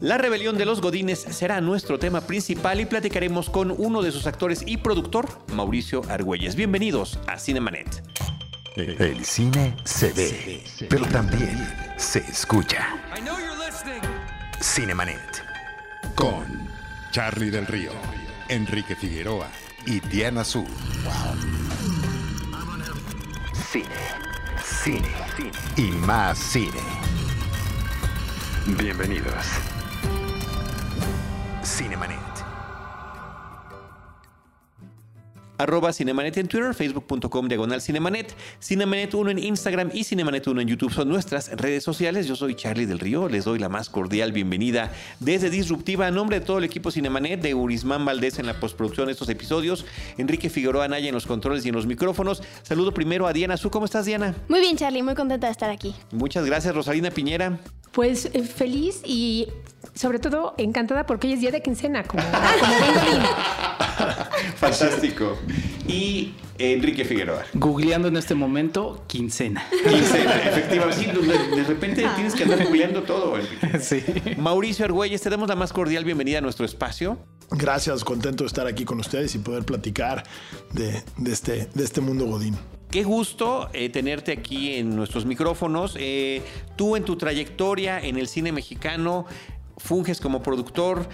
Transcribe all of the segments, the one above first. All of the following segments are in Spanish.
La rebelión de los Godines será nuestro tema principal y platicaremos con uno de sus actores y productor, Mauricio Argüelles. Bienvenidos a Cinemanet. El cine se ve, pero también se escucha. Cinemanet. Con Charlie del Río, Enrique Figueroa y Diana Su. Cine, cine, cine y más cine. Bienvenidos. Cinemanet. Arroba Cinemanet en Twitter, facebook.com diagonal Cinemanet, Cinemanet 1 en Instagram y Cinemanet 1 en YouTube son nuestras redes sociales. Yo soy Charlie del Río, les doy la más cordial bienvenida desde Disruptiva a nombre de todo el equipo Cinemanet, de Urismán Valdés en la postproducción de estos episodios, Enrique Figueroa Anaya en los controles y en los micrófonos. Saludo primero a Diana Su. ¿Cómo estás, Diana? Muy bien, Charlie, muy contenta de estar aquí. Muchas gracias, Rosalina Piñera. Pues eh, feliz y sobre todo encantada porque hoy es día de quincena, como, como Fantástico. Y Enrique Figueroa. Googleando en este momento, quincena. Quincena, efectivamente. de repente tienes que andar googleando todo. Sí. Mauricio Argüelles, te damos la más cordial bienvenida a nuestro espacio. Gracias, contento de estar aquí con ustedes y poder platicar de, este, de este mundo Godín. Qué gusto eh, tenerte aquí en nuestros micrófonos. Eh, tú en tu trayectoria en el cine mexicano funges como productor,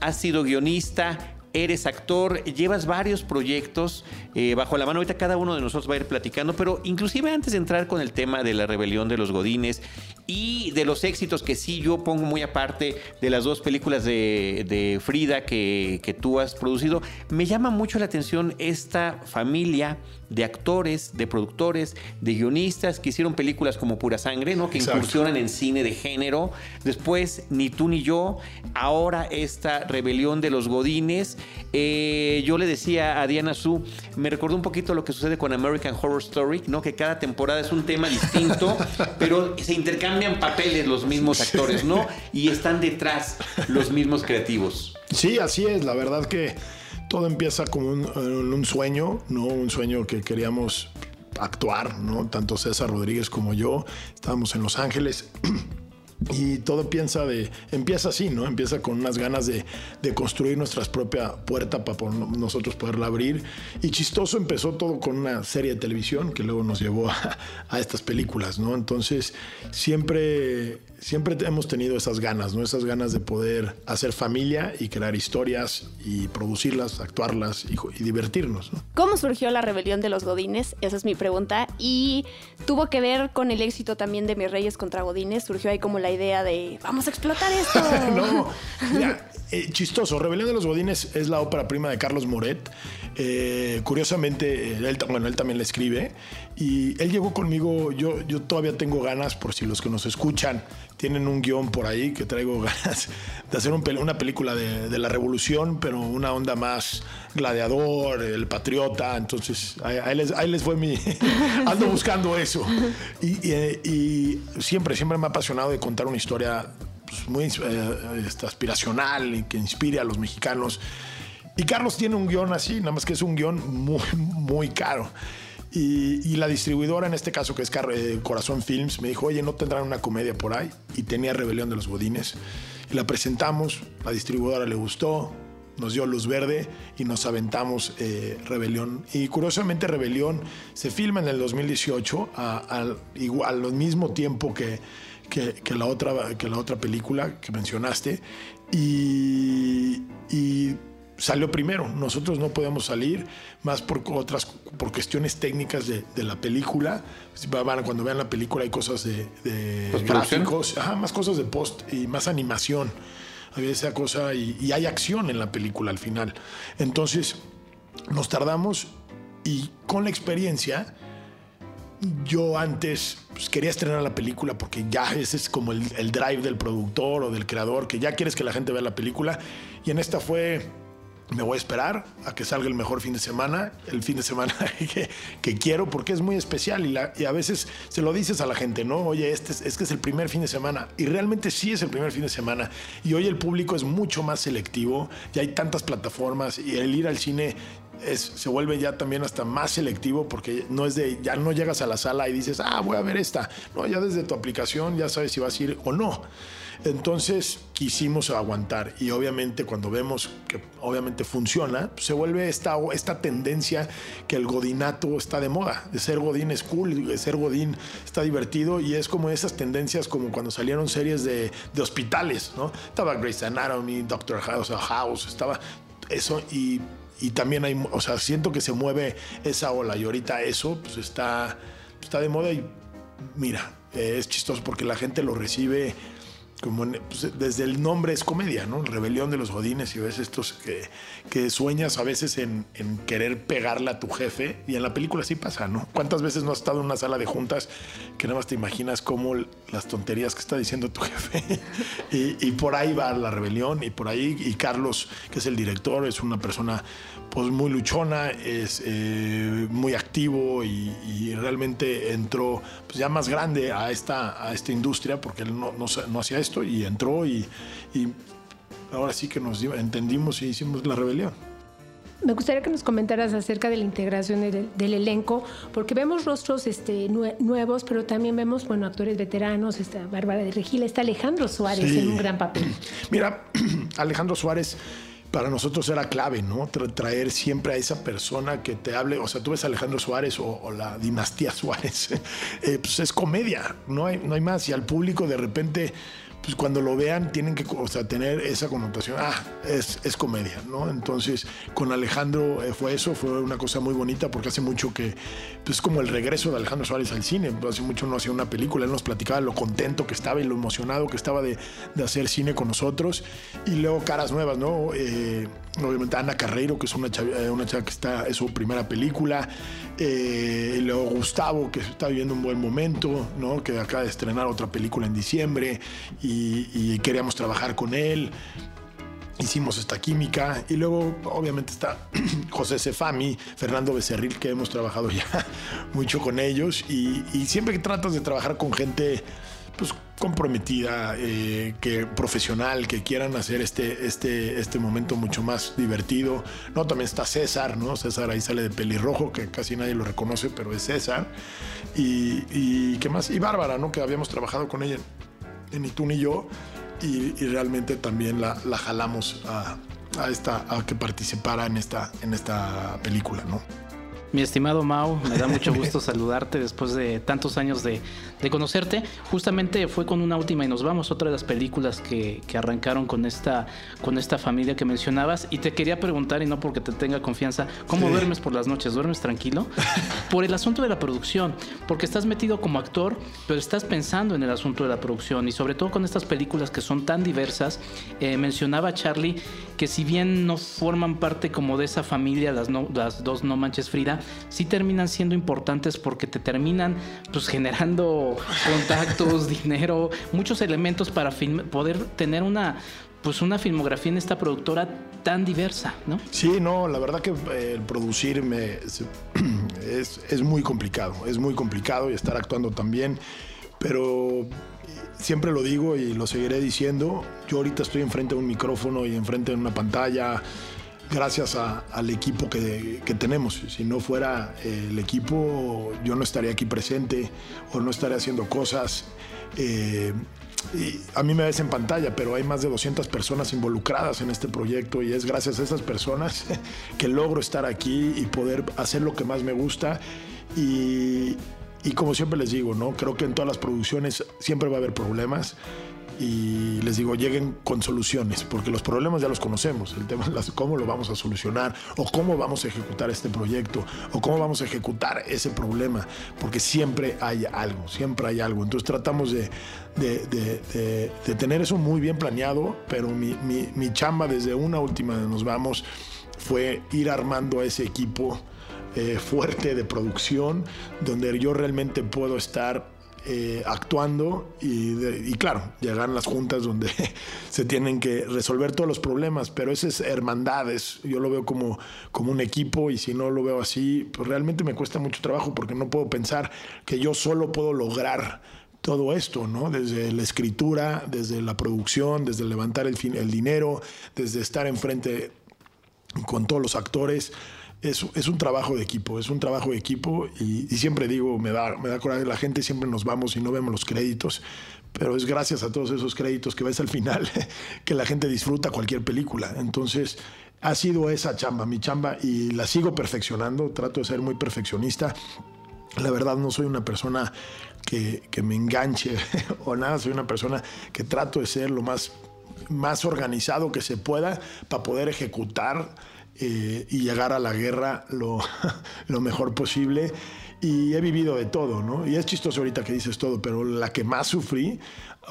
has sido guionista, eres actor, llevas varios proyectos eh, bajo la mano. Ahorita cada uno de nosotros va a ir platicando, pero inclusive antes de entrar con el tema de la rebelión de los Godines y de los éxitos que sí yo pongo muy aparte de las dos películas de, Frida que, que tú has producido, me llama mucho la atención esta familia de actores, de productores, de guionistas que hicieron películas como Pura Sangre, ¿no? Que incursionan en cine de género. Después, Ni tú ni yo. Ahora esta rebelión de los Godines. Eh, yo le decía a Diana Su, me recordó un poquito lo que sucede con American Horror Story, ¿no? Que cada temporada es un tema distinto, pero se intercambian papeles los mismos actores, ¿no? Y están detrás los mismos creativos. Sí, así es. La verdad que todo empieza como un, sueño, ¿no? Un sueño que queríamos actuar, ¿no? Tanto César Rodríguez como yo. Estábamos en Los Ángeles. Y todo piensa de, empieza así, ¿no? Empieza con unas ganas de, construir nuestra propia puerta para nosotros poderla abrir. Y chistoso empezó todo con una serie de televisión que luego nos llevó a, a estas películas, ¿no? Entonces, siempre siempre hemos tenido esas ganas, ¿no? Esas ganas de poder hacer familia y crear historias y producirlas, actuarlas y, divertirnos, ¿Cómo surgió la rebelión de los Godines? Esa es mi pregunta. Y tuvo que ver con el éxito también de Mis Reyes contra Godines. Surgió ahí como la idea de, vamos a explotar esto. no, mira, eh, chistoso. Rebelión de los Godines es la ópera prima de Carlos Moret. Eh, curiosamente, él, bueno, él también la escribe. Y él llegó conmigo, yo, yo todavía tengo ganas, por si los que nos escuchan tienen un guion por ahí, que traigo ganas de hacer una película de, la revolución, pero una onda más gladiador, el patriota. Entonces, ahí, les, ahí les, fue mi... ando buscando eso. Y, siempre, siempre me ha apasionado de contar una historia pues, muy eh, este, aspiracional y que inspire a los mexicanos. Y Carlos tiene un guion así, nada más que es un guion muy, muy caro. Y, la distribuidora, en este caso que es eh, Corazón Films, me dijo, oye, ¿no tendrán una comedia por ahí? Y tenía Rebelión de los Godines. Y la presentamos, la distribuidora le gustó, nos dio luz verde y nos aventamos eh, Rebelión. Y curiosamente Rebelión se filma en el 2018 al igual, al mismo tiempo que, que, la otra, que la otra película que mencionaste. Y, y salió primero. Nosotros no podemos salir más por otras, por cuestiones técnicas de, la película. Cuando vean la película hay cosas de, gráficos, más cosas de post y más animación. Había esa cosa y, hay acción en la película al final. Entonces nos tardamos y con la experiencia yo antes pues, quería estrenar la película porque ya ese es como el, el, drive del productor o del creador, que ya quieres que la gente vea la película. Y en esta fue me voy a esperar a que salga el mejor fin de semana, el fin de semana que, quiero, porque es muy especial y, a veces se lo dices a la gente, ¿no? Oye, este es, que es el primer fin de semana y realmente sí es el primer fin de semana y hoy el público es mucho más selectivo, ya hay tantas plataformas y el ir al cine es, se vuelve ya también hasta más selectivo porque no es de, ya no llegas a la sala y dices, ah, voy a ver esta, no, ya desde tu aplicación ya sabes si vas a ir o no. Entonces quisimos aguantar y obviamente cuando vemos que obviamente funciona, pues, se vuelve esta, esta tendencia que el godinato está de moda, de ser godín es cool, de ser godín está divertido y es como esas tendencias como cuando salieron series de, de hospitales, ¿no? Estaba Grey's Anatomy, Doctor House, House, estaba eso y, y también hay, o sea, siento que se mueve esa ola y ahorita eso pues está, está de moda y mira, es chistoso porque la gente lo recibe como pues, desde el nombre es comedia, ¿no? Rebelión de los Godines y ves estos que, que sueñas a veces en, querer pegarle a tu jefe y en la película sí pasa, ¿no? ¿Cuántas veces no has estado en una sala de juntas que nada más te imaginas cómo las tonterías que está diciendo tu jefe? y, por ahí va la rebelión y por ahí, y Carlos, que es el director, es una persona pues muy luchona, es eh, muy activo y, realmente entró pues, ya más grande a esta, a esta industria porque él no, no, no hacía esto y entró y, y ahora sí que nos entendimos y hicimos la rebelión. Me gustaría que nos comentaras acerca de la integración del, del elenco, porque vemos rostros este, nue- nuevos, pero también vemos bueno, actores veteranos, está Bárbara de Regil, está Alejandro Suárez Sí. en un gran papel. Mira, Alejandro Suárez para nosotros era clave, ¿no? Tra- traer siempre a esa persona que te hable, o sea, tú ves a Alejandro Suárez o, o la dinastía Suárez, eh, pues es comedia, no hay, no hay más. Y al público de repente, pues cuando lo vean, tienen que o sea, tener esa connotación, ah, es, es comedia, ¿no? Entonces, con Alejandro eh, fue eso, fue una cosa muy bonita porque hace mucho que, pues como el regreso de Alejandro Suárez al cine, hace mucho no hacía una película, él nos platicaba lo contento que estaba y lo emocionado que estaba de, de hacer cine con nosotros y luego caras nuevas, ¿no? Eh, obviamente Ana Carreiro, que es una chava, eh, una chava que está, es su primera película, luego Gustavo, que está viviendo un buen momento, ¿no? Que acaba de estrenar otra película en diciembre y queríamos trabajar con él hicimos esta química y luego obviamente está José Cefami, Fernando Becerril, que hemos trabajado ya mucho con ellos y, siempre que tratas de trabajar con gente pues comprometida, eh, que profesional, que quieran hacer este, este, este momento mucho más divertido. No, también está César, ¿no? César ahí sale de pelirrojo, que casi nadie lo reconoce, pero es César. Y, y qué más, y Bárbara, ¿no? Que habíamos trabajado con ella Ni tú ni yo y, y realmente también la, la jalamos a, a esta a que participara en esta en esta película no Mi estimado Mau, me da mucho gusto saludarte después de tantos años de, de conocerte. Justamente fue con una última y nos vamos, otra de las películas que, que arrancaron con esta, con esta familia que mencionabas. Y te quería preguntar, y no porque te tenga confianza, ¿cómo Sí. duermes por las noches? ¿Duermes tranquilo? Por el asunto de la producción, porque estás metido como actor, pero estás pensando en el asunto de la producción y sobre todo con estas películas que son tan diversas. Eh, mencionaba Charlie que si bien no forman parte como de esa familia, las, no- las dos No Manches Frida, sí terminan siendo importantes porque te terminan pues generando contactos, dinero, muchos elementos para poder tener una pues una filmografía en esta productora tan diversa, ¿no? sí no la verdad que eh, producir es, es muy complicado es muy complicado y estar actuando también pero siempre lo digo y lo seguiré diciendo yo ahorita estoy enfrente de un micrófono y enfrente de una pantalla gracias a- al equipo que, que tenemos. Si no fuera eh, el equipo, yo no estaría aquí presente o no estaría haciendo cosas. Eh, y a mí me ves en pantalla, pero hay más de 200 personas involucradas en este proyecto y es gracias a esas personas que logro estar aquí y poder hacer lo que más me gusta. Y, y como siempre les digo, ¿no? creo que en todas las producciones siempre va a haber problemas y les digo, lleguen con soluciones, porque los problemas ya los conocemos, el tema es cómo lo vamos a solucionar, o cómo vamos a ejecutar este proyecto, o cómo vamos a ejecutar ese problema, porque siempre hay algo, siempre hay algo. Entonces tratamos de- de- de tener eso muy bien planeado, pero mi, mi- mi chamba desde una última de nos vamos fue ir armando a ese equipo eh, fuerte de producción, donde yo realmente puedo estar eh, actuando y, claro, llegan las juntas donde se tienen que resolver todos los problemas, pero ese es hermandades, yo lo veo como, como un equipo y si no lo veo así, pues realmente me cuesta mucho trabajo porque no puedo pensar que yo solo puedo lograr todo esto, ¿no? Desde la escritura, desde la producción, desde levantar el, el dinero, desde estar enfrente con todos los actores. Es, es un trabajo de equipo, es un trabajo de equipo y, siempre digo, me da, me da coraje, la gente siempre nos vamos y no vemos los créditos, pero es gracias a todos esos créditos que ves al final que la gente disfruta cualquier película. Entonces, ha sido esa chamba, mi chamba, y la sigo perfeccionando, trato de ser muy perfeccionista. La verdad no soy una persona que, que me enganche o nada, soy una persona que trato de ser lo más, más organizado que se pueda para poder ejecutar eh, y llegar a la guerra lo, lo mejor posible. Y he vivido de todo, ¿no? Y es chistoso ahorita que dices todo, pero la que más sufrí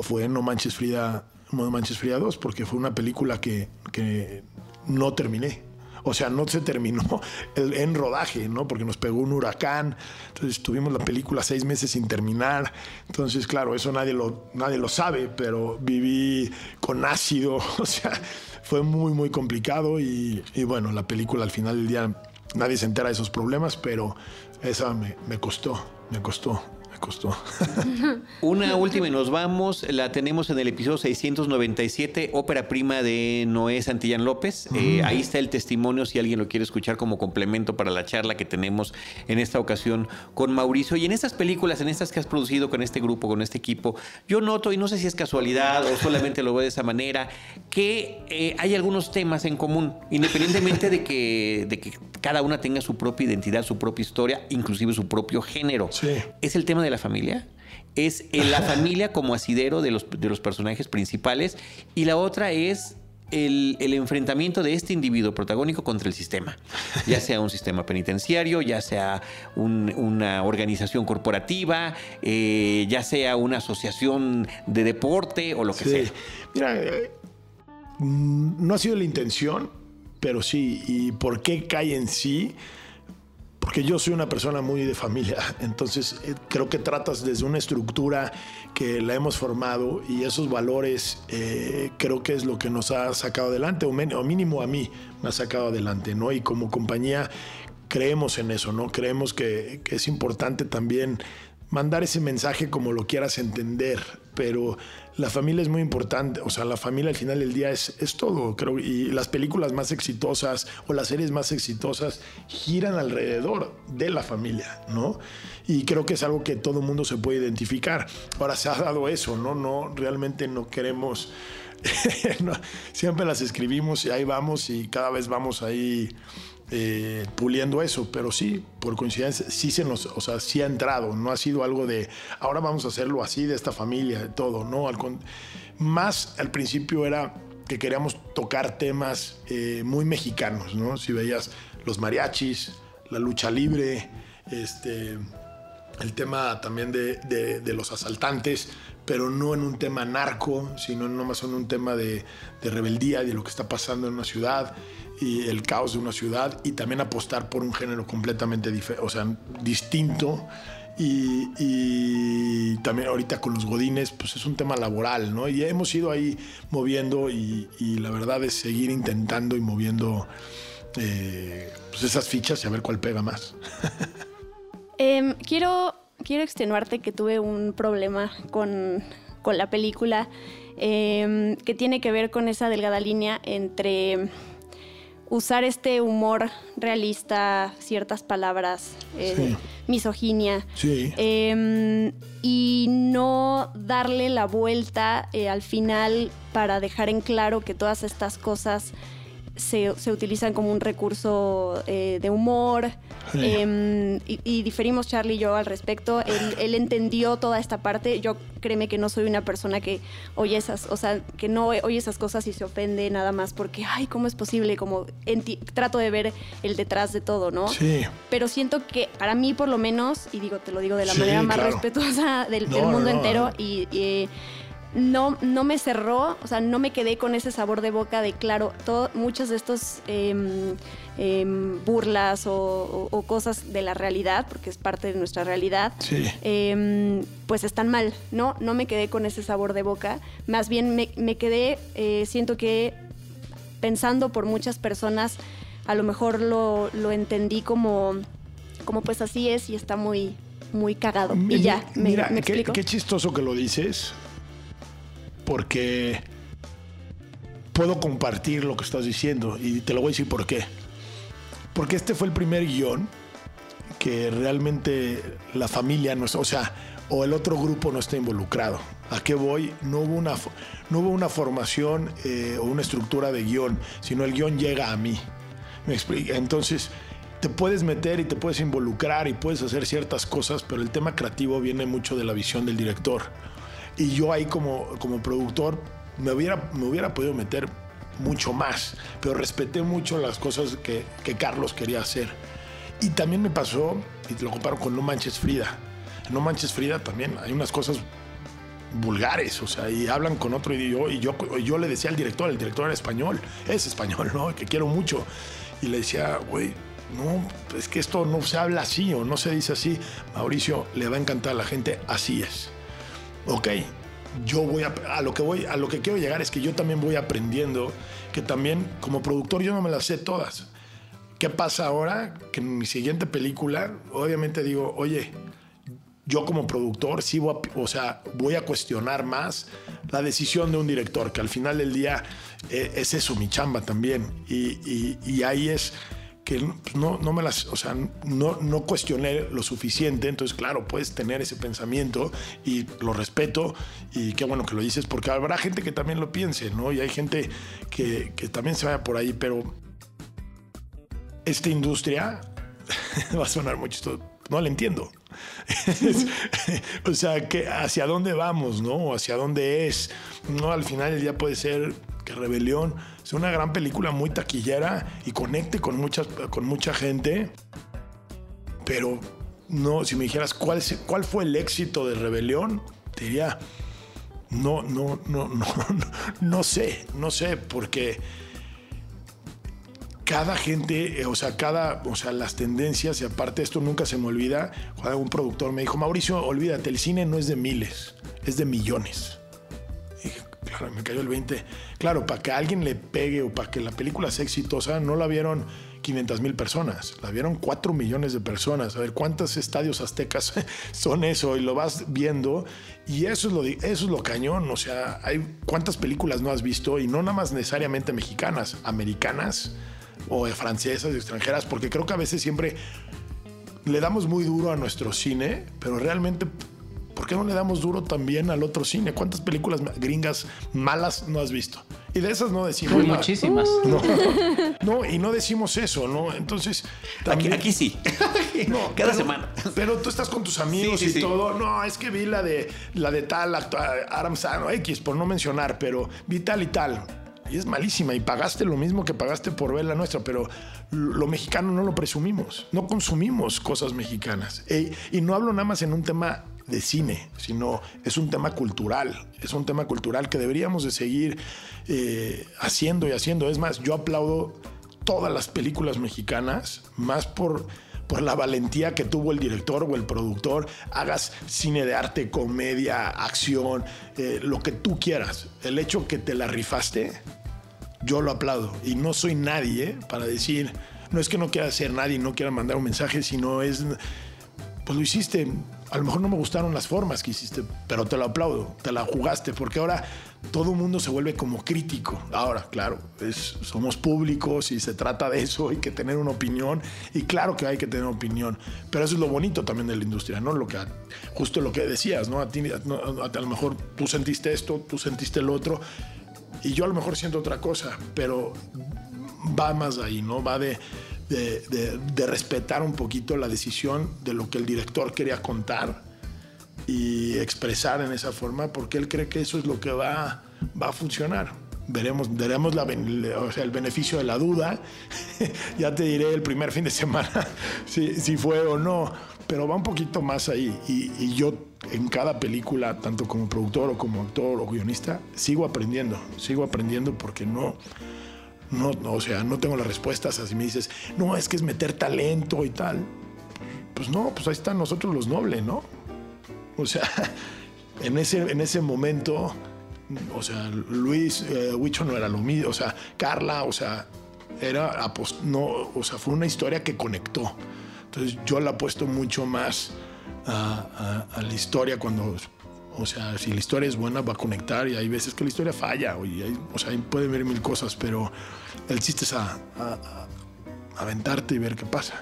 fue No Manches Frida, No Manches Frida 2, porque fue una película que, que no terminé. O sea, no se terminó el, en rodaje, ¿no? Porque nos pegó un huracán. Entonces tuvimos la película seis meses sin terminar. Entonces, claro, eso nadie lo, nadie lo sabe, pero viví con ácido. O sea, fue muy, muy complicado. Y, bueno, la película al final del día nadie se entera de esos problemas, pero esa me, me costó, me costó costó. Una última y nos vamos. La tenemos en el episodio 697, ópera prima de Noé Santillán López. Eh, ahí está el testimonio si alguien lo quiere escuchar como complemento para la charla que tenemos en esta ocasión con Mauricio. Y en estas películas, en estas que has producido con este grupo, con este equipo, yo noto, y no sé si es casualidad o solamente lo veo de esa manera, que eh, hay algunos temas en común, independientemente de que, de que cada una tenga su propia identidad, su propia historia, inclusive su propio género. Sí. Es el tema de la familia. Es el- la familia como asidero de los, de los personajes principales. Y la otra es el, el enfrentamiento de este individuo protagónico contra el sistema. Ya sea un sistema penitenciario, ya sea un- una organización corporativa, eh, ya sea una asociación de deporte o lo que Sí. sea. Mira, eh, mm, no ha sido la intención, pero sí. ¿Y por qué cae en sí? Porque yo soy una persona muy de familia, entonces eh, creo que tratas desde una estructura que la hemos formado y esos valores eh, creo que es lo que nos ha sacado adelante, o, o mínimo a mí me ha sacado adelante, ¿no? Y como compañía creemos en eso, ¿no? Creemos que es importante también mandar ese mensaje como lo quieras entender, pero la familia es muy importante, o sea, la familia al final del día es, es todo, creo, y las películas más exitosas o las series más exitosas giran alrededor de la familia, ¿no? Y creo que es algo que todo mundo se puede identificar. Ahora se ha dado eso, ¿no? No, realmente no queremos... siempre las escribimos y ahí vamos y cada vez vamos ahí eh, puliendo eso, pero sí, por coincidencia, sí se nos, o sea, sí ha entrado, no ha sido algo de, ahora vamos a hacerlo así, de esta familia, de todo, ¿no? Al más al principio era que queríamos tocar temas eh, muy mexicanos, ¿no? Si veías los mariachis, la lucha libre, este, el tema también de, de- de los asaltantes, pero no en un tema narco, sino nomás en un tema de, de rebeldía, de lo que está pasando en una ciudad y el caos de una ciudad, y también apostar por un género completamente o sea, distinto. Y, también ahorita con los godines, pues es un tema laboral, ¿no? Y hemos ido ahí moviendo y, y la verdad es seguir intentando y moviendo eh, pues esas fichas y a ver cuál pega más. Em, quiero, quiero extenuarte que tuve un problema con, con la película em, que tiene que ver con esa delgada línea entre usar este humor realista, ciertas palabras, eh, Sí. misoginia, Sí. em, y no darle la vuelta eh, al final para dejar en claro que todas estas cosas se, se utilizan como un recurso eh, de humor. Sí. em, y, y diferimos Charlie y yo al respecto. Él, él entendió toda esta parte. Yo créeme que no soy una persona que oye esas, o sea, que no oye esas cosas y se ofende nada más porque, ay, ¿cómo es posible? Como enti- trato de ver el detrás de todo, ¿no? Sí. pero siento que para mí por lo menos, y digo, te lo digo de la Sí, manera más claro. respetuosa del, No, del mundo no, entero, no. y, y, no, no me cerró, o sea, no me quedé con ese sabor de boca de, claro, todo, muchas de estos em, em, burlas o, o- o cosas de la realidad, porque es parte de nuestra realidad, Sí. em, pues están mal, ¿no? No me quedé con ese sabor de boca, más bien me, me quedé, eh, siento que pensando por muchas personas, a lo mejor lo, lo entendí como, como pues así es y está muy, muy cagado. Y ya, ¿me, Mira, me qué, qué chistoso que lo dices, porque puedo compartir lo que estás diciendo y te lo voy a decir por qué. Porque este fue el primer guion que realmente la familia, no, o sea, o el otro grupo no está involucrado. ¿A qué voy? No hubo una, no hubo una formación eh, o una estructura de guion, sino el guion llega a mí. ¿Me? Entonces, te puedes meter y te puedes involucrar y puedes hacer ciertas cosas, pero el tema creativo viene mucho de la visión del director. Y yo ahí como, como productor me hubiera, me hubiera podido meter mucho más, pero respeté mucho las cosas que, que Carlos quería hacer. Y también me pasó, y te lo comparo con No Manches Frida. No Manches Frida también hay unas cosas vulgares, o sea, y hablan con otro idioma. Y yo, yo le decía al director, el director era español, es español, ¿no? Que quiero mucho. Y le decía, güey, no, es que esto no se habla así o no se dice así. Mauricio, le va a encantar a la gente, así es. Ok, yo voy a, a lo que voy, a lo que quiero llegar es que yo también voy aprendiendo, que también como productor yo no me las sé todas. ¿Qué pasa ahora? Que en mi siguiente película, obviamente digo, oye, yo como productor sí voy a, o sea, voy a cuestionar más la decisión de un director, que al final del día eh, es eso, mi chamba también. Y, y- y ahí es que pues, no, no me las, o sea, no, no cuestioné lo suficiente. Entonces, claro, puedes tener ese pensamiento y lo respeto y qué bueno que lo dices, porque habrá gente que también lo piense, ¿no? Y hay gente que, que también se vaya por ahí, pero esta industria va a sonar chistoso. No la entiendo. O sea, que hacia dónde vamos, ¿no? Hacia dónde es. No, al final día puede ser que Rebelión sea una gran película muy taquillera y conecte con, muchas, con mucha gente. Pero no, si me dijeras cuál, cuál fue el éxito de Rebelión, te diría, no, no, no, no, no, no sé, no sé, porque cada gente, eh, o sea, cada, o sea, las tendencias, y aparte esto nunca se me olvida, cuando un productor me dijo, Mauricio, olvídate, el cine no es de miles, es de millones. Y dije, claro, me cayó el 20. Claro, para que alguien le pegue o para que la película sea exitosa, no la vieron 500 mil personas, la vieron 4 millones de personas. A ver, ¿cuántos estadios aztecas son eso? Y lo vas viendo. Y eso es lo, eso es lo cañón. O sea, hay cuántas películas no has visto y no nada más necesariamente mexicanas, americanas o francesas, extranjeras, porque creo que a veces siempre le damos muy duro a nuestro cine, pero realmente, ¿por qué no le damos duro también al otro cine? ¿Cuántas películas gringas malas no has visto? Y de esas no decimos Uy, nada. muchísimas. No, no, y no decimos eso, ¿no? Entonces, Aquí, también- aquí sí. no, Cada pero- semana. Pero tú estás con tus amigos Sí, sí, y sí. todo. No, es que vi la de la de tal Adam Sandler, X, por no mencionar, pero vi tal y tal. Y es malísima. Y pagaste lo mismo que pagaste por ver la nuestra, pero lo mexicano no lo presumimos. No consumimos cosas mexicanas. E- y no hablo nada más en un tema de cine, sino es un tema cultural. Es un tema cultural que deberíamos de seguir eh, haciendo y haciendo. Es más, yo aplaudo todas las películas mexicanas, más por, por la valentía que tuvo el director o el productor, hagas cine de arte, comedia, acción, eh, lo que tú quieras. El hecho que te la rifaste, yo lo aplaudo. Y no soy nadie para decir, no es que no quiera ser nadie, no quiera mandar un mensaje, sino es, pues lo hiciste. A lo mejor no me gustaron las formas que hiciste, pero te lo aplaudo, te la jugaste, porque ahora todo el mundo se vuelve como crítico. Ahora, claro, es- somos públicos y se trata de eso, hay que tener una opinión, y claro que hay que tener opinión, pero eso es lo bonito también de la industria, ¿no? Lo que, justo lo que decías, ¿no? A ti, no, a, a lo mejor tú sentiste esto, tú sentiste lo otro, y yo a lo mejor siento otra cosa, pero va más ahí, ¿no? Va de, de, respetar un poquito la decisión de lo que el director quería contar y expresar en esa forma, porque él cree que eso es lo que va, va a funcionar. Veremos, veremos el beneficio de la duda. ya te diré el primer fin de semana si, si fue o no, pero va un poquito más ahí. Y, y yo en cada película, tanto como productor o como actor o guionista, sigo aprendiendo, sigo aprendiendo porque no, no, no, o sea, no tengo las respuestas. Así me dices, no, es que es meter talento y tal. Pues no, pues ahí están nosotros los nobles, ¿no? O sea, en ese, en ese momento, o sea, Luis eh, Huicho no era lo mismo, o sea, Carla, o sea, era, no, o sea, fue una historia que conectó. Entonces yo la apuesto mucho más a, la historia cuando, o sea, si la historia es buena va a conectar y hay veces que la historia falla, o, y hay- o sea, ahí puede haber mil cosas, pero el chiste es a- aventarte y ver qué pasa.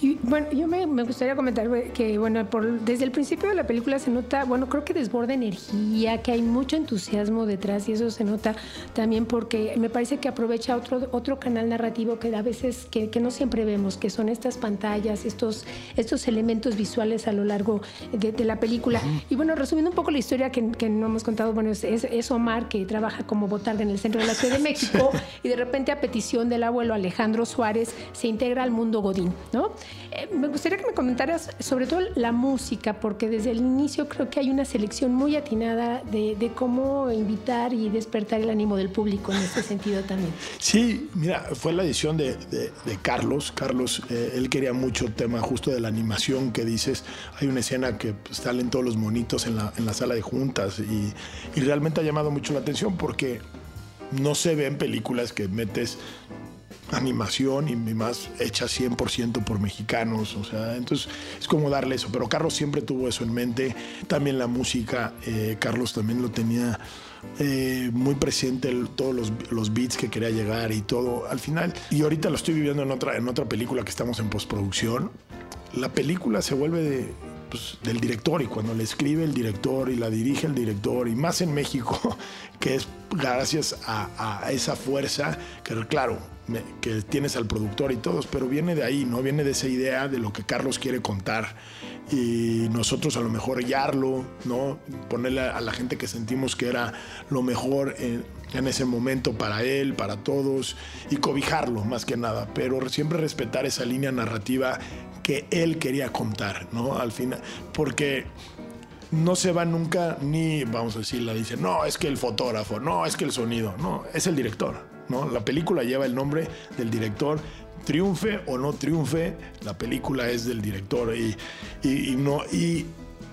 Y bueno, yo me, me gustaría comentar que, bueno, por, desde el principio de la película se nota, bueno, creo que desborda energía, que hay mucho entusiasmo detrás y eso se nota también porque me parece que aprovecha otro, otro canal narrativo que a veces, que, que no siempre vemos, que son estas pantallas, estos, estos elementos visuales a lo largo de, de la película. Y bueno, resumiendo un poco la historia que, que no hemos contado, bueno, es, es, es Omar que trabaja como botarga en el centro de la Ciudad de México y de repente a petición del abuelo Alejandro Suárez se integra al mundo Godín, ¿no? Eh, me gustaría que me comentaras sobre todo la música, porque desde el inicio creo que hay una selección muy atinada de, cómo invitar y despertar el ánimo del público en este sentido también. Sí, mira, fue la edición de, Carlos. Carlos, eh, él quería mucho el tema justo de la animación que dices. Hay una escena que pues, salen todos los monitos en la, en la sala de juntas y, y realmente ha llamado mucho la atención porque no se ven películas que metes animación y más hecha 100% por mexicanos, o sea, entonces es como darle eso, pero Carlos siempre tuvo eso en mente, también la música, eh, Carlos también lo tenía eh, muy presente, todos los, los beats que quería llegar y todo, al final, y ahorita lo estoy viviendo en otra, en otra película que estamos en postproducción, la película se vuelve de, pues, del director y cuando le escribe el director y la dirige el director y más en México, que es gracias a, a esa fuerza que claro, me- que tienes al productor y todos, pero viene de ahí, ¿no? Viene de esa idea de lo que Carlos quiere contar y nosotros a lo mejor guiarlo, ¿no? Ponerle a la gente que sentimos que era lo mejor en, en ese momento para él, para todos y cobijarlo más que nada, pero siempre respetar esa línea narrativa que él quería contar, ¿no? Al final, porque no se va nunca ni, vamos a decir, la dice, no, es que el fotógrafo, no, es que el sonido, no, es el director, ¿no? La película lleva el nombre del director, triunfe o no triunfe, la película es del director y, y- y no, y,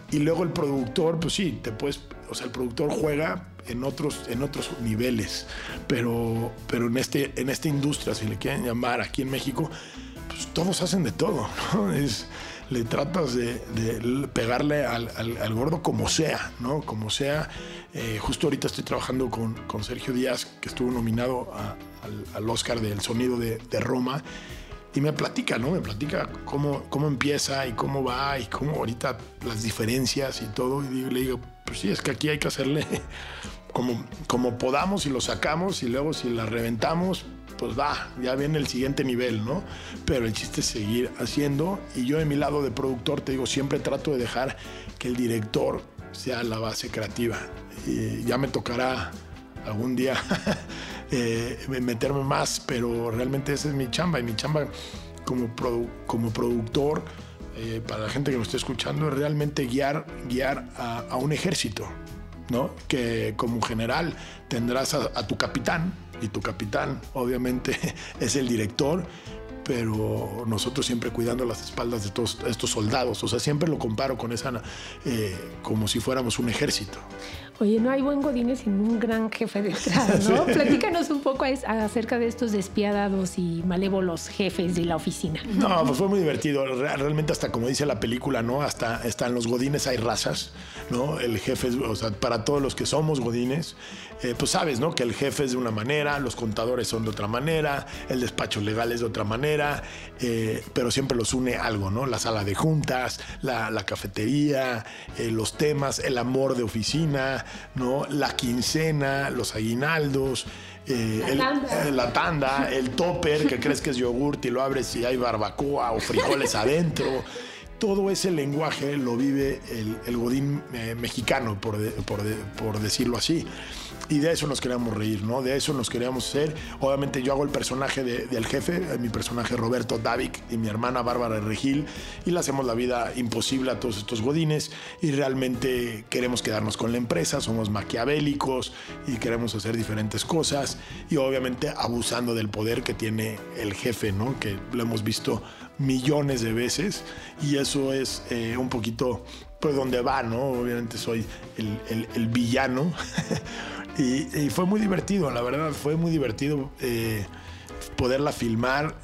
y luego el productor, pues sí, te puedes, o sea, el productor juega en otros, en otros niveles, pero, pero en, este, en esta industria, si le quieren llamar aquí en México, pues todos hacen de todo, ¿no? Es, le tratas de, de pegarle al, al- al gordo como sea, ¿no? Como sea. Eh, justo ahorita estoy trabajando con, con Sergio Díaz, que estuvo nominado a- al, al Oscar del Sonido de, de Roma. Y me platica, ¿no? Me platica cómo, cómo empieza y cómo va y cómo ahorita las diferencias y todo. Y le digo, pues sí, es que aquí hay que hacerle como, como podamos y lo sacamos y luego si la reventamos, pues va, ya viene el siguiente nivel, ¿no? Pero el chiste es seguir haciendo y yo de mi lado de productor te digo, siempre trato de dejar que el director sea la base creativa. Ya me tocará algún día eh, meterme más, pero realmente esa es mi chamba y mi chamba como, como productor, eh, para la gente que nos esté escuchando, es realmente guiar, guiar a, a un ejército, ¿no? Que como general tendrás a, a tu capitán y tu capitán obviamente es el director, pero nosotros siempre cuidando las espaldas de todos estos soldados, o sea, siempre lo comparo con esa, eh, como si fuéramos un ejército. Oye, no hay buen Godínez sin un gran jefe detrás, ¿no? Platícanos un poco acerca de estos despiadados y malévolos jefes de la oficina. No, pues fue muy divertido. Re- Realmente hasta como dice la película, ¿no? Hasta, hasta en los godines hay razas, ¿no? El jefe, es, o sea, para todos los que somos godines, eh, pues sabes, ¿no? Que el jefe es de una manera, los contadores son de otra manera, el despacho legal es de otra manera, eh, pero siempre los une algo, ¿no? La sala de juntas, la, la cafetería, eh, los temas, el amor de oficina, ¿no? La quincena, los aguinaldos. eh, La el- tanda. eh, la tanda, el topper, que crees que es yogurt y lo abres y hay barbacoa o frijoles adentro. Todo ese lenguaje lo vive el, el godín eh, mexicano, por, de- por de- por decirlo así. Y de eso nos queríamos reír, ¿no? De eso nos queríamos hacer. Obviamente yo hago el personaje de- del jefe, eh, mi personaje Roberto Davik y mi hermana Bárbara Regil, y le hacemos la vida imposible a todos estos godines y realmente queremos quedarnos con la empresa, somos maquiavélicos y queremos hacer diferentes cosas y obviamente abusando del poder que tiene el jefe, ¿no? Que lo hemos visto millones de veces y eso es eh, un poquito pues donde va, ¿no? Obviamente soy el, el- el villano y, fue muy divertido, la verdad, fue muy divertido eh, poderla filmar,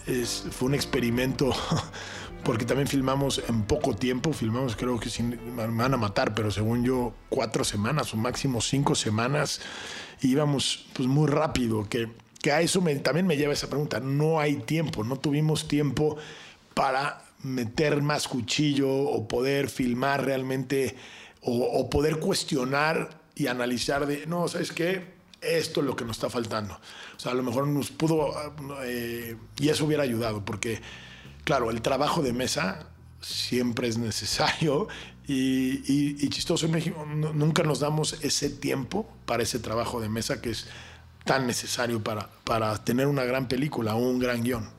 fue un experimento porque también filmamos en poco tiempo, filmamos creo que sin, me van a matar, pero según yo cuatro semanas o máximo cinco semanas, íbamos pues muy rápido, que, que a eso también me lleva esa pregunta, no hay tiempo, no tuvimos tiempo para meter más cuchillo o poder filmar realmente o poder cuestionar y analizar de, no, ¿sabes qué? Esto es lo que nos está faltando. O sea, a lo mejor nos pudo, eh, y eso hubiera ayudado, porque, claro, el trabajo de mesa siempre es necesario y, y- chistoso en México, nunca nos damos ese tiempo para ese trabajo de mesa que es tan necesario para, para tener una gran película o un gran guion.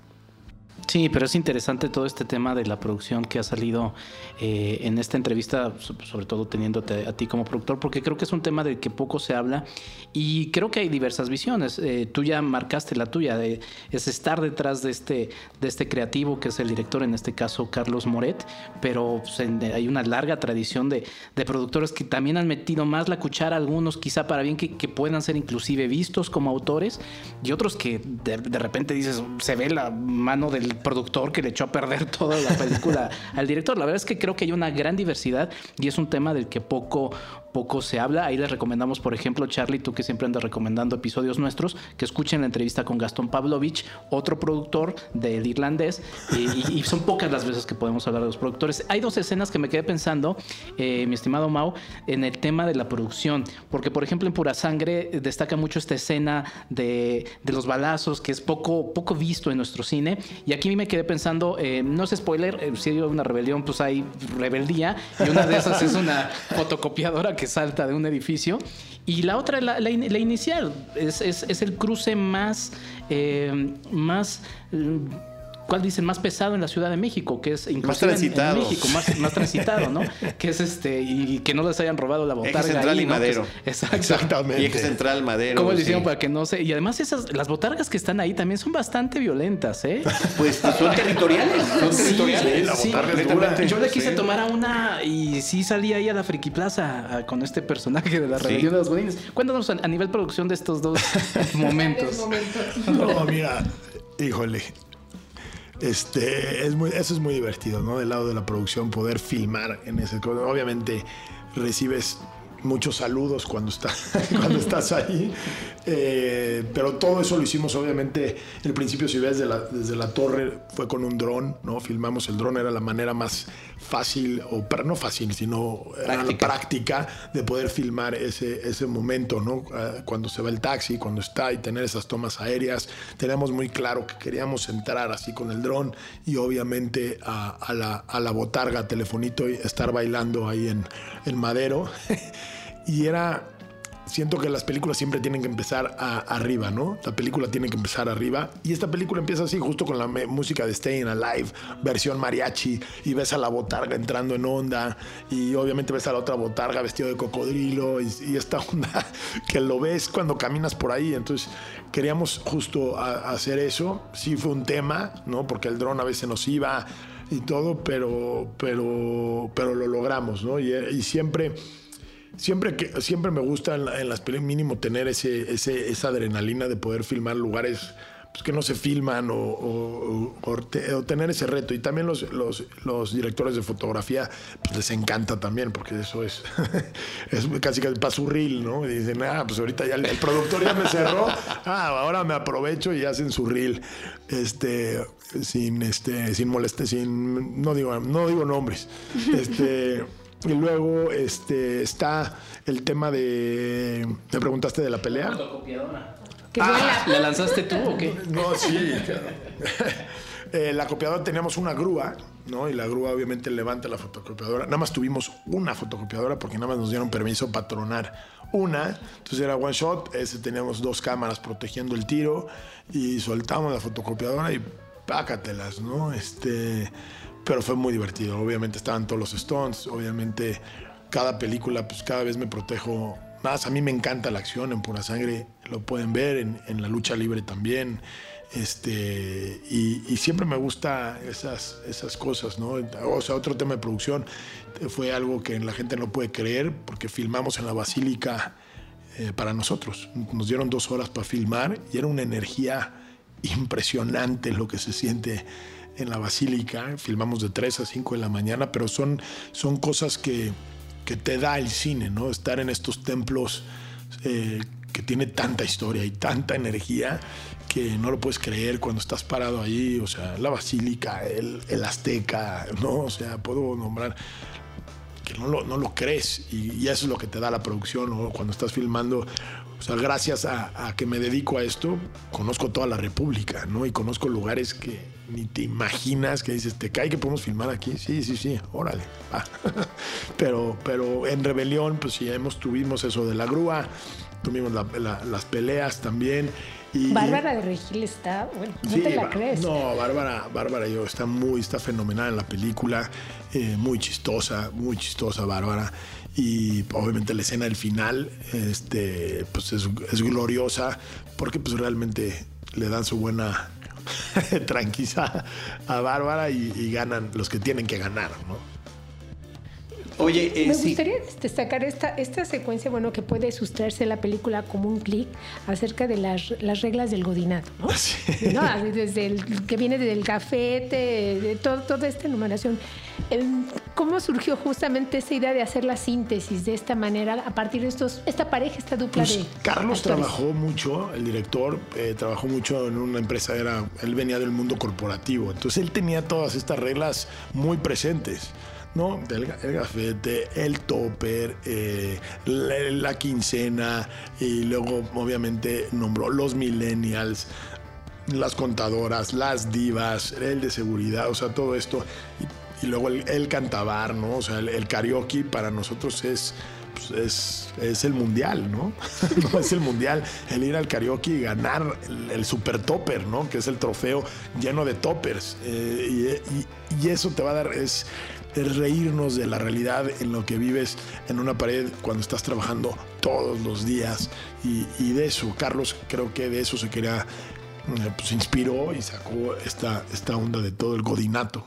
Sí, pero es interesante todo este tema de la producción que ha salido eh, en esta entrevista, so- sobre todo teniéndote a ti como productor, porque creo que es un tema del que poco se habla y creo que hay diversas visiones. Eh, tú ya marcaste la tuya, de- es estar detrás de este, de este creativo que es el director, en este caso Carlos Moret, pero pues, en- hay una larga tradición de, de productores que también han metido más la cuchara, algunos quizá para bien que, que puedan ser inclusive vistos como autores y otros que de, de repente dices, se ve la mano del productor que le echó a perder toda la película al director. La verdad es que creo que hay una gran diversidad y es un tema del que poco, poco se habla. Ahí les recomendamos, por ejemplo, Charlie, tú que siempre andas recomendando episodios nuestros, que escuchen la entrevista con Gastón Pavlovich, otro productor del irlandés, y, son pocas las veces que podemos hablar de los productores. Hay dos escenas que me quedé pensando, eh, mi estimado Mau, en el tema de la producción, porque por ejemplo en Pura Sangre destaca mucho esta escena de, de los balazos, que es poco, poco visto en nuestro cine, y aquí me quedé pensando, eh, no es spoiler, eh, si hay una rebelión, pues hay rebeldía, y una de esas es una fotocopiadora que salta de un edificio, y la otra, la, la in- la inicial, es, es- es el cruce más, eh, más... ¿Cuál dicen? Más pesado en la Ciudad de México, que es inclusive en- en, transitado. México, más, más transitado, ¿no? Que es este, y que no les hayan robado la botarga. Central ahí, y ¿no? Que es- Madero. exacto. Exactamente. Y eje central, madero. ¿Cómo le sí. hicieron para que no se.? Y además, esas, las botargas que están ahí también son bastante violentas, ¿eh? Pues son territoriales. Son Sí, territoriales. la sí. botarga. Yo le quise Sí. tomar a una y sí salí ahí a la Friki Plaza a- con este personaje de la Sí. rebelión de los godines. Cuéntanos a, a nivel producción de estos dos momentos. No, mira, híjole. Este, es muy, eso es muy divertido, ¿no? Del lado de la producción, poder filmar en ese. Obviamente recibes muchos saludos cuando, está, cuando estás ahí, eh, pero todo eso lo hicimos, obviamente, el principio, si ves desde la, desde la torre, fue con un dron, ¿no? Filmamos el dron, era la manera más fácil, o pero no fácil, sino era la Práctica. práctica de poder filmar ese, ese momento, ¿no? Ah, Cuando se va el taxi, cuando está y tener esas tomas aéreas. Teníamos muy claro que queríamos entrar así con el dron y obviamente a, a la, a la botarga, telefonito y estar bailando ahí en, en Madero. y era siento que las películas siempre tienen que empezar a- arriba, ¿no? La película tiene que empezar arriba. Y esta película empieza así, justo con la música de Staying Alive, versión mariachi, y ves a la botarga entrando en onda, y obviamente ves a la otra botarga vestido de cocodrilo, y, y esta onda que lo ves cuando caminas por ahí. Entonces queríamos justo a- hacer eso. Sí fue un tema, ¿no? Porque el dron a veces nos iba y todo, pero, pero, pero lo logramos, ¿no? Y, y siempre siempre que siempre me gusta en, en las películas mínimo tener ese, ese- esa adrenalina de poder filmar lugares pues, que no se filman o, o- o- o te- o tener ese reto. Y también los, los, directores de fotografía pues, les encanta también porque eso es, es casi casi para su reel, ¿no? Dicen, ah, pues ahorita ya el, productor ya me cerró, ah, ahora me aprovecho y hacen su reel. Este, sin este, sin moleste, sin, no digo, no digo nombres. Este. Y luego este, está el tema de. ¿Me preguntaste de la pelea? Que vuela. ¿La lanzaste tú o qué? No, sí. claro. Eh, la copiadora teníamos una grúa, ¿no? Y la grúa obviamente levanta la fotocopiadora. Nada más tuvimos una fotocopiadora porque nada más nos dieron permiso para tronar una. Entonces era one shot. Ese teníamos dos cámaras protegiendo el tiro y soltamos la fotocopiadora y pácatelas, ¿no? Este, pero fue muy divertido. Obviamente estaban todos los stones. Obviamente cada película, pues cada vez me protejo más. A mí me encanta la acción en pura sangre. Lo pueden ver en, en la lucha libre también. Este, y, y siempre me gusta esas, esas cosas, ¿no? O sea, otro tema de producción eh, fue algo que la gente no puede creer porque filmamos en la Basílica eh, para nosotros. Nos dieron dos horas para filmar y era una energía impresionante lo que se siente en la Basílica. Filmamos de 3 a 5 de la mañana, pero son, son cosas que, que te da el cine, ¿no? Estar en estos templos eh, que tiene tanta historia y tanta energía que no lo puedes creer cuando estás parado ahí, o sea, la Basílica, el, el Azteca, ¿no? O sea, puedo nombrar que no lo, no lo crees y, y eso es lo que te da la producción ¿no? cuando estás filmando. O sea, gracias a, a que me dedico a esto, conozco toda la República, ¿no? Y conozco lugares que ni te imaginas que dices, ¿te cae que podemos filmar aquí? Sí, sí, sí, órale. va. pero, pero en Rebelión, pues sí, hemos, tuvimos eso de la grúa, tuvimos la- la- las peleas también. Y, Bárbara de Regil está, bueno, no Sí, te la crees. No, Bárbara, Bárbara yo está muy, está fenomenal en la película, eh, muy chistosa, muy chistosa Bárbara. Y obviamente la escena del final, este, pues es, es gloriosa, porque pues realmente le dan su buena tranquiza a Bárbara y, y ganan los que tienen que ganar, ¿no? Oye, eh, Me sí. gustaría destacar esta, esta secuencia, bueno, que puede sustraerse la película como un clic acerca de las, las reglas del godinato, ¿no? ¿No? Así Desde el que viene del cafete, de todo, toda esta enumeración. ¿Cómo surgió justamente esa idea de hacer la síntesis de esta manera a partir de estos, esta pareja, esta dupla Pues, de Carlos actores? trabajó mucho, el director eh, trabajó mucho en una empresa, era, él venía del mundo corporativo, entonces él tenía todas estas reglas muy presentes. ¿no? El, el gafete, el topper, eh, la, la quincena y luego obviamente nombró los millennials, las contadoras, las divas, el de seguridad, o sea, todo esto. Y, y luego el, cantabar, ¿no? O sea, el, el karaoke para nosotros es, pues, es, es el mundial, ¿no? no es el mundial. El ir al karaoke y ganar el, super topper, ¿no? Que es el trofeo lleno de toppers. Eh, y, eso te va a dar, es, reírnos de la realidad en lo que vives en una pared cuando estás trabajando todos los días. Y, de eso, Carlos, creo que de eso se quería eh, pues, inspiró y sacó esta, esta onda de todo el godinato.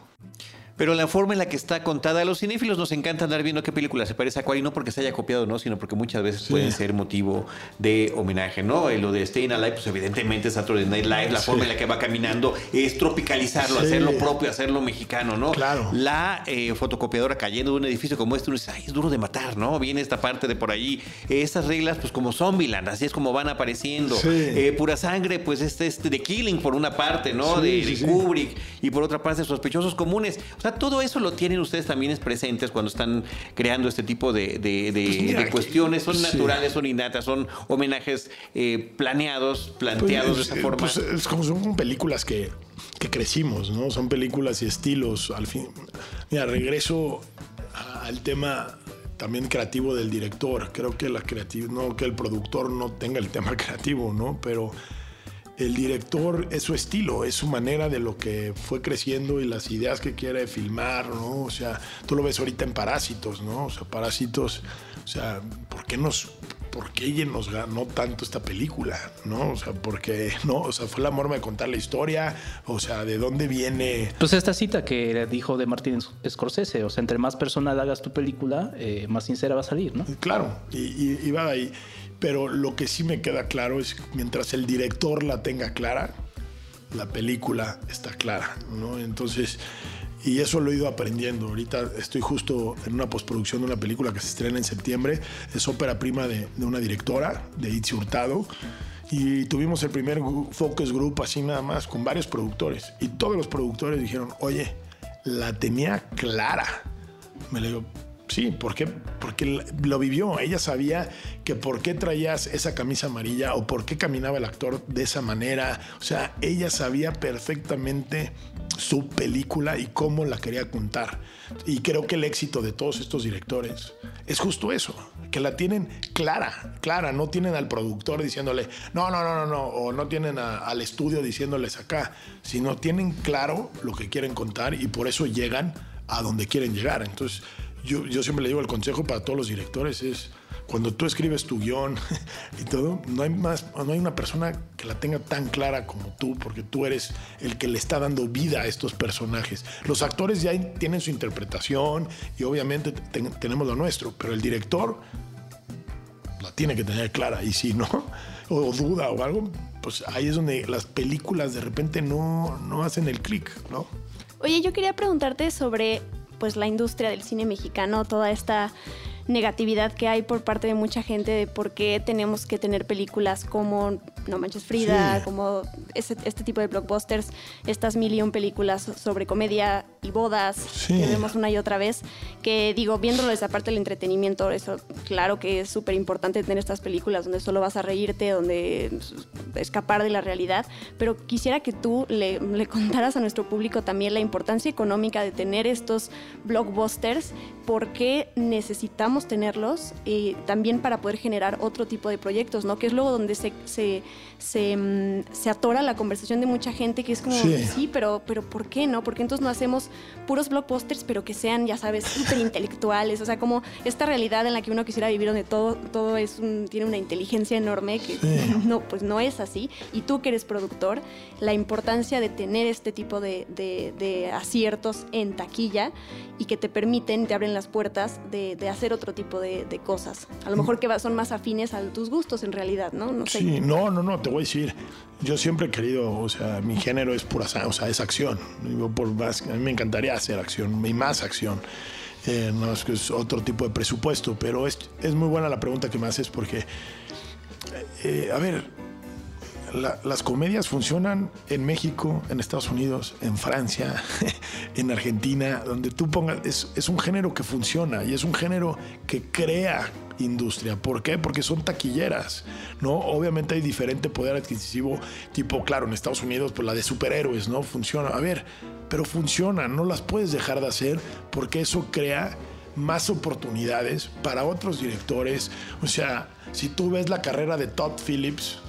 Pero la forma en la que está contada, a los cinéfilos nos encanta andar viendo qué película se parece a cuál y no porque se haya copiado, no, sino porque muchas veces pueden ser motivo de homenaje, ¿no? Y lo de Staying Alive, pues evidentemente es Saturday Night Live, la forma en la que va caminando es tropicalizarlo, Sí. hacerlo propio, hacerlo mexicano, ¿no? Claro. La eh, fotocopiadora cayendo de un edificio como este, uno dice, ay, es duro de matar, ¿no? Viene esta parte de por allí. Estas reglas, pues como Zombieland, así es como van apareciendo. Sí. Eh, pura sangre, pues este, este de Killing por una parte, ¿no? De de. Kubrick y por otra parte sospechosos comunes. Sea, todo eso lo tienen ustedes también presentes cuando están creando este tipo de, de- de- Pues de cuestiones. Son sí. naturales, son innatas, son homenajes eh, planeados, planteados Pues, de esa eh, forma. pues, es como son películas que, que crecimos, ¿no? Son películas y estilos. Al fin, mira, regreso al tema también creativo del director. Creo que la creativ- no que el productor no tenga el tema creativo, ¿no? Pero el director es su estilo, es su manera de lo que fue creciendo y las ideas que quiere filmar, ¿no? O sea, tú lo ves ahorita en Parásitos, ¿no? O sea, Parásitos, o sea, ¿por qué nos, por qué ella nos ganó tanto esta película, ¿no? O sea, porque, ¿no? O sea, fue la forma de contar la historia, o sea, de dónde viene, Pues esta cita que dijo de Martin Scorsese, o sea, entre más personal hagas tu película, eh, más sincera va a salir, ¿no? Claro, y, y- y va de ahí. Pero lo que sí me queda claro es que mientras el director la tenga clara, la película está clara, ¿no? Entonces, y eso lo he ido aprendiendo. Ahorita estoy justo en una postproducción de una película que se estrena en septiembre. Es ópera prima de, de una directora, de Itzi Hurtado. Y tuvimos el primer focus group así nada más, con varios productores. Y todos los productores dijeron, oye, la tenía clara. Me le digo, sí, ¿por qué? Porque lo vivió. Ella sabía que por qué traías esa camisa amarilla o por qué caminaba el actor de esa manera. O sea, ella sabía perfectamente su película y cómo la quería contar. Y creo que el éxito de todos estos directores es justo eso, que la tienen clara, clara, no tienen al productor diciéndole, no, no, no, no, no, o no tienen al estudio diciéndoles acá, sino tienen claro lo que quieren contar y por eso llegan a donde quieren llegar. Entonces, yo, yo siempre le digo el consejo para todos los directores es, cuando tú escribes tu guion y todo, no hay más, no hay una persona que la tenga tan clara como tú, porque tú eres el que le está dando vida a estos personajes. Los actores ya tienen su interpretación y obviamente ten- tenemos lo nuestro, pero el director la tiene que tener clara y si no, o duda o algo, pues ahí es donde las películas de repente no, no hacen el clic, ¿no? Oye, yo quería preguntarte sobre pues la industria del cine mexicano, toda esta negatividad que hay por parte de mucha gente de por qué tenemos que tener películas como No Manches Frida, Sí. como ese- este tipo de blockbusters, estas million películas sobre comedia y bodas Sí. que vemos una y otra vez, que digo, viéndolo desde aparte del entretenimiento, eso claro que es súper importante tener estas películas donde solo vas a reírte, donde escapar de la realidad, pero quisiera que tú le, le contaras a nuestro público también la importancia económica de tener estos blockbusters, por qué necesitamos tenerlos, y también para poder generar otro tipo de proyectos, ¿no? Que es luego donde se, se, se, mm, se atora la conversación de mucha gente, que es como, Sí. sí, pero, pero ¿por qué no? Porque entonces no hacemos puros blockbusters, pero que sean, ya sabes, súper intelectuales, o sea, como esta realidad en la que uno quisiera vivir donde todo, todo es un- tiene una inteligencia enorme, que no, pues no es así. Y tú que eres productor, la importancia de tener este tipo de, de- de aciertos en taquilla y que te permiten, te abren las puertas de, de hacer otro tipo de, de cosas. A lo mejor que va- son más afines a tus gustos en realidad, ¿no? No sé. Sí, no, no, no, te voy a decir. Yo siempre he querido, o sea, mi género es pura, o sea, es acción. Digo, por más, a mí me encantaría hacer acción y más acción. Eh, no es que es otro tipo de presupuesto, pero es, es muy buena la pregunta que me haces porque, eh, a ver, la- las comedias funcionan en México, en Estados Unidos, en Francia, en Argentina, donde tú pongas, es, es un género que funciona y es un género que crea industria. ¿Por qué? Porque son taquilleras, ¿no? Obviamente hay diferente poder adquisitivo, tipo, claro, en Estados Unidos, pues la de superhéroes, ¿no? Funciona. A ver, pero funciona, no las puedes dejar de hacer porque eso crea más oportunidades para otros directores. O sea, si tú ves la carrera de Todd Phillips,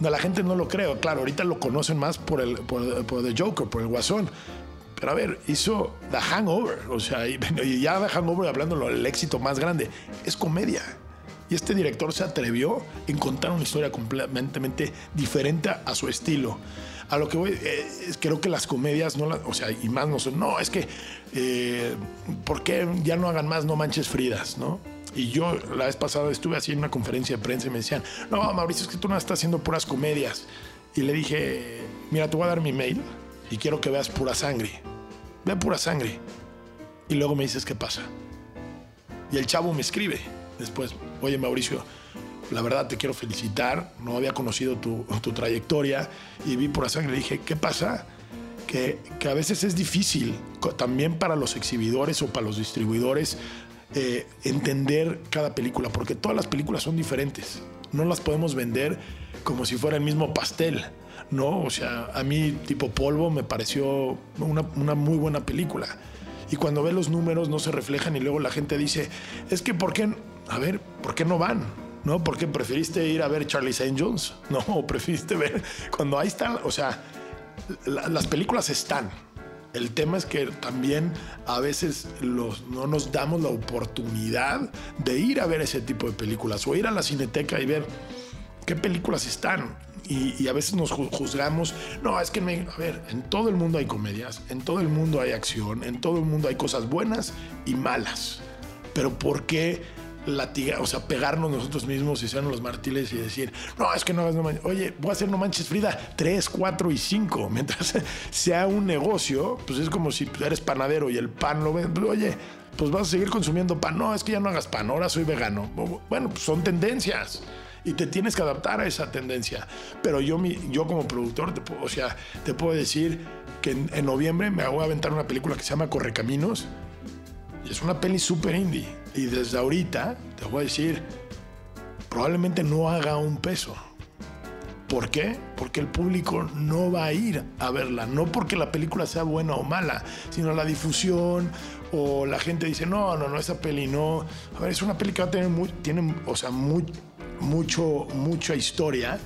no, la gente no lo cree. Claro, ahorita lo conocen más por el por, por The Joker, por el Guasón. Pero a ver, hizo The Hangover. O sea, y, y ya The Hangover, hablando del éxito más grande, es comedia. Y este director se atrevió en contar una historia completamente diferente a, a su estilo. A lo que voy, eh, creo que las comedias, no la- o sea, y más no son, no, es que, eh, ¿por qué ya no hagan más No Manches Fridas, no? Y yo la vez pasada estuve en una conferencia de prensa y me decían, no, Mauricio, es que tú no estás haciendo puras comedias. Y le dije, mira, te voy a dar mi mail y quiero que veas pura sangre. Ve pura sangre. Y luego me dices qué pasa. Y el chavo me escribe después, oye Mauricio, la verdad te quiero felicitar, no había conocido tu, tu trayectoria y vi pura sangre. Le dije, ¿qué pasa? Que, que a veces es difícil, también para los exhibidores o para los distribuidores, eh, entender cada película, porque todas las películas son diferentes. No las podemos vender como si fuera el mismo pastel, ¿no? O sea, a mí tipo polvo me pareció una, muy buena película. Y cuando ve los números no se reflejan y luego la gente dice, es que ¿por qué? A ver, ¿por qué no van? ¿No? ¿Por qué preferiste ir a ver Charlie's Angels? No, o preferiste ver cuando ahí están, o sea, la- las películas están. El tema es que también a veces no nos damos la oportunidad de ir a ver ese tipo de películas o ir a la cineteca y ver qué películas están. Y, a veces nos ju- juzgamos, no, es que a ver, en todo el mundo hay comedias, en todo el mundo hay acción, en todo el mundo hay cosas buenas y malas. Pero ¿por qué latigar, o sea, pegarnos nosotros mismos y sernos los martiles y decir, no, es que no hagas no manches, oye, voy a hacer no manches Frida 3, 4 y 5. Mientras sea un negocio, pues es como si eres panadero y el pan lo ven, oye, pues vas a seguir consumiendo pan. No, es que ya no hagas pan, ahora soy vegano. Bueno, pues son tendencias y te tienes que adaptar a esa tendencia. Pero yo, mi, yo como productor, te puedo, o sea, te puedo decir que en, en noviembre me voy a aventar una película que se llama Correcaminos es una peli súper indie. Y desde ahorita te voy a decir, probablemente no haga un peso. ¿Por qué? Porque el público no va a ir a verla. No porque la película sea buena o mala, sino la difusión o la gente dice, no, no, no, esa peli no. A ver, es una peli que va a tener tiene, o sea, mucho, mucha historia,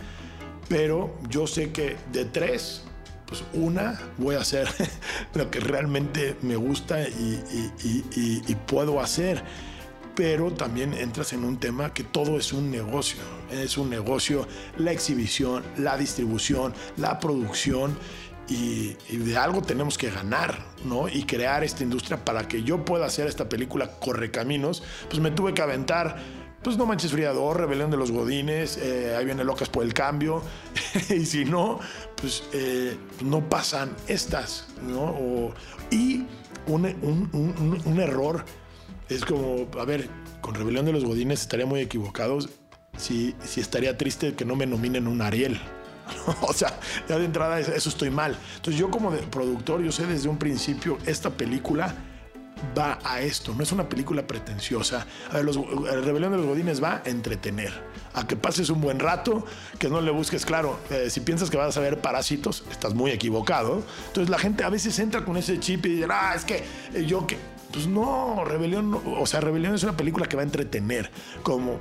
pero yo sé que de tres, pues una voy a hacer lo que realmente me gusta y, puedo hacer. Pero también entras en un tema que todo es un negocio. Es un negocio la exhibición, la distribución, la producción. Y, y de algo tenemos que ganar, ¿no? Y crear esta industria para que yo pueda hacer esta película Correcaminos. Pues me tuve que aventar pues no manches Frida 2, Rebelión de los Godines, eh, ahí viene Locas por el Cambio, y si no, pues eh, no pasan estas, ¿no? O- y un, un- un- un error es como, a ver, con Rebelión de los Godines estaría muy equivocado si, si estaría triste que no me nominen un Ariel. o sea, ya de entrada eso estoy mal. Entonces yo como productor, yo sé desde un principio, esta película va a esto, no es una película pretenciosa. A ver, el Rebelión de los Godines va a entretener, a que pases un buen rato, que no le busques, claro, eh, si piensas que vas a ver parásitos, estás muy equivocado. Entonces la gente a veces entra con ese chip y dice, ah, es que eh, yo que... Pues no, Rebelión, o sea, Rebelión es una película que va a entretener, como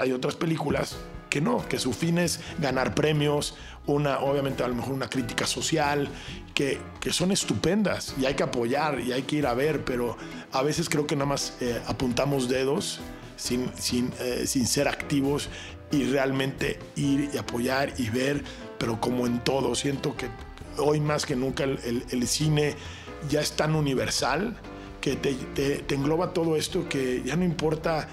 hay otras películas que no, que su fin es ganar premios, una, obviamente a lo mejor una crítica social, que, que, son estupendas y hay que apoyar y hay que ir a ver, pero a veces creo que nada más eh, apuntamos dedos sin, sin, eh, sin ser activos y realmente ir y apoyar y ver, pero como en todo, siento que hoy más que nunca el, el, cine ya es tan universal que te, te engloba todo esto que ya no importa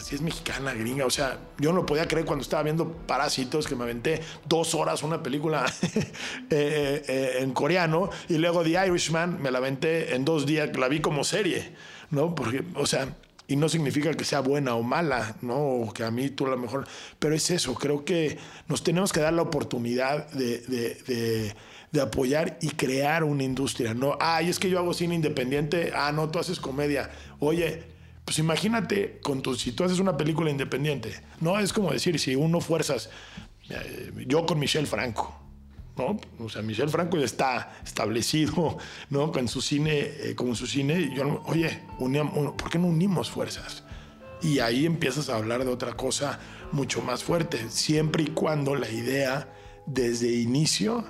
si es mexicana, gringa. O sea, yo no lo podía creer cuando estaba viendo Parásitos, que me aventé dos horas una película eh, eh, en coreano, y luego The Irishman me la aventé en dos días, la vi como serie, ¿no? Porque, o sea, y no significa que sea buena o mala, ¿no? O que a mí tú a lo mejor. Pero es eso, creo que nos tenemos que dar la oportunidad de, de, de, apoyar y crear una industria, ¿no? Ay, es que yo hago cine independiente, ah, no, tú haces comedia. Oye, pues imagínate con tu, si tú haces una película independiente, ¿no? Es como decir, si uno fuerzas, eh, yo con Michel Franco, ¿no? O sea, Michel Franco ya está establecido, ¿no? Con su cine, eh, como su cine, yo, oye, uníamos, ¿por qué no unimos fuerzas? Y ahí empiezas a hablar de otra cosa mucho más fuerte, siempre y cuando la idea desde inicio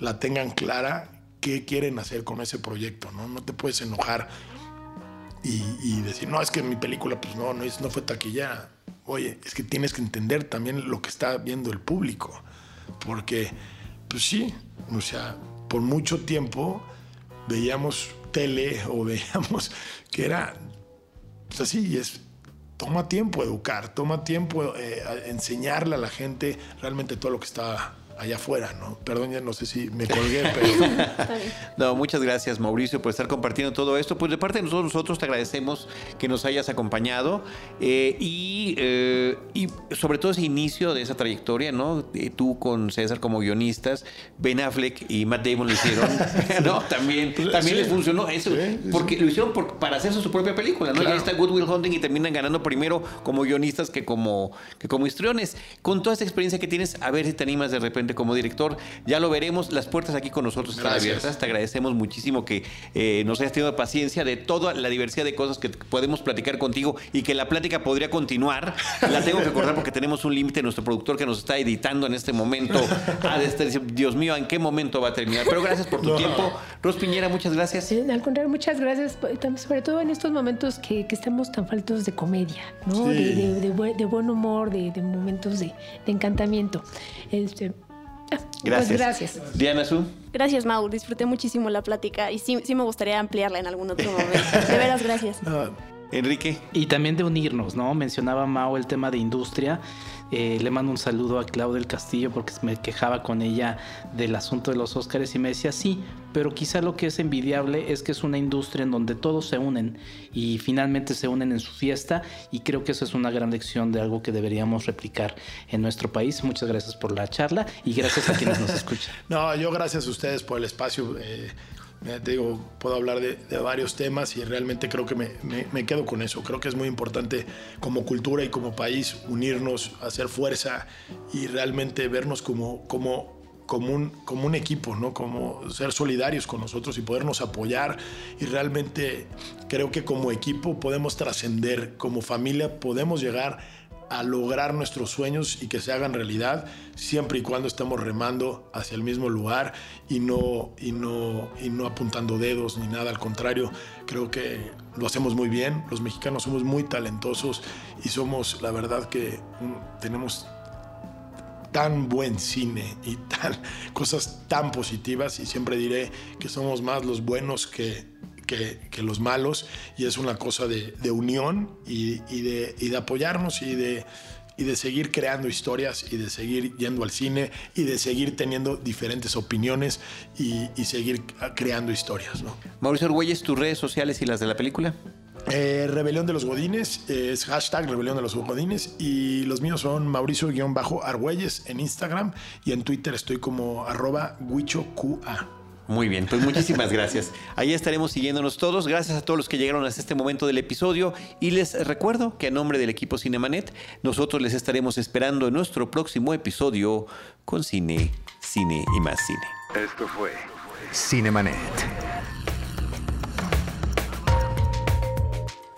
la tengan clara qué quieren hacer con ese proyecto, ¿no? No te puedes enojar y, y, decir, no, es que mi película, pues no, no, no fue taquilla. Oye, es que tienes que entender también lo que está viendo el público. Porque, pues sí, o sea, por mucho tiempo veíamos tele o veíamos que era, pues así, es, toma tiempo educar, toma tiempo eh, enseñarle a la gente realmente todo lo que está allá afuera, ¿no? Perdón, ya no sé si me colgué, pero... no, muchas gracias, Mauricio, por estar compartiendo todo esto. Pues de parte de nosotros, nosotros te agradecemos que nos hayas acompañado eh, y, eh, y, sobre todo ese inicio de esa trayectoria, ¿no? Eh, tú con César como guionistas, Ben Affleck y Matt Damon lo hicieron, ¿no? También, también sí. les funcionó eso, sí, porque lo hicieron por, para hacerse su propia película, ¿no? Claro. Ya está Good Will Hunting y terminan ganando primero como guionistas que como, que como histriones. Con toda esta experiencia que tienes, a ver si te animas de repente como director. Ya lo veremos. Las puertas aquí con nosotros están Gracias. abiertas. Te agradecemos muchísimo que eh, nos hayas tenido paciencia de toda la diversidad de cosas que podemos platicar contigo y que la plática podría continuar. La tengo que acordar porque tenemos un límite. Nuestro productor que nos está editando en este momento ha de estar diciendo, Dios mío, ¿en qué momento va a terminar? Pero gracias por tu no. tiempo. Ros Piñera, muchas gracias. Sí, al contrario, muchas gracias. Sobre todo en estos momentos que, que estamos tan faltos de comedia, ¿no? Sí. De, de, de, buen, de, buen humor, de, momentos de, encantamiento. Este, Gracias. Pues gracias. Diana Su. Gracias, Mau. Disfruté muchísimo la plática y sí, sí me gustaría ampliarla en algún otro momento. De veras, gracias. No. Enrique. Y también de unirnos, ¿no? Mencionaba Mau el tema de industria. Eh, le mando un saludo a Claudia del Castillo porque me quejaba con ella del asunto de los Óscares y me decía, sí, pero quizá lo que es envidiable es que es una industria en donde todos se unen y finalmente se unen en su fiesta y creo que eso es una gran lección de algo que deberíamos replicar en nuestro país. Muchas gracias por la charla y gracias a quienes nos escuchan. No, yo gracias a ustedes por el espacio. Eh, te digo, puedo hablar de, de, varios temas y realmente creo que me, me, me, quedo con eso. Creo que es muy importante como cultura y como país unirnos, hacer fuerza y realmente vernos como, como, como, un, como un equipo, ¿no? como ser solidarios con nosotros y podernos apoyar. Y realmente creo que como equipo podemos trascender, como familia podemos llegar a lograr nuestros sueños y que se hagan realidad siempre y cuando estemos remando hacia el mismo lugar y no, y no, y no apuntando dedos ni nada, al contrario, creo que lo hacemos muy bien, los mexicanos somos muy talentosos y somos, la verdad que tenemos tan buen cine y tan, cosas tan positivas y siempre diré que somos más los buenos que, que, que, los malos y es una cosa de, de unión y, y, de, y, de, apoyarnos y de, y de seguir creando historias y de seguir yendo al cine y de seguir teniendo diferentes opiniones y, seguir creando historias. ¿no? Mauricio Argüelles, tus redes sociales y las de la película. Eh, Rebelión de los Godines, eh, es hashtag Rebelión de los Godines. Y los míos son Mauricio-Argüelles en Instagram y en Twitter estoy como arroba guichoqa. Muy bien, pues muchísimas gracias. Ahí estaremos siguiéndonos todos. Gracias a todos los que llegaron hasta este momento del episodio. Y les recuerdo que a nombre del equipo Cinemanet, nosotros les estaremos esperando en nuestro próximo episodio con cine, cine y más cine. Esto fue Cinemanet.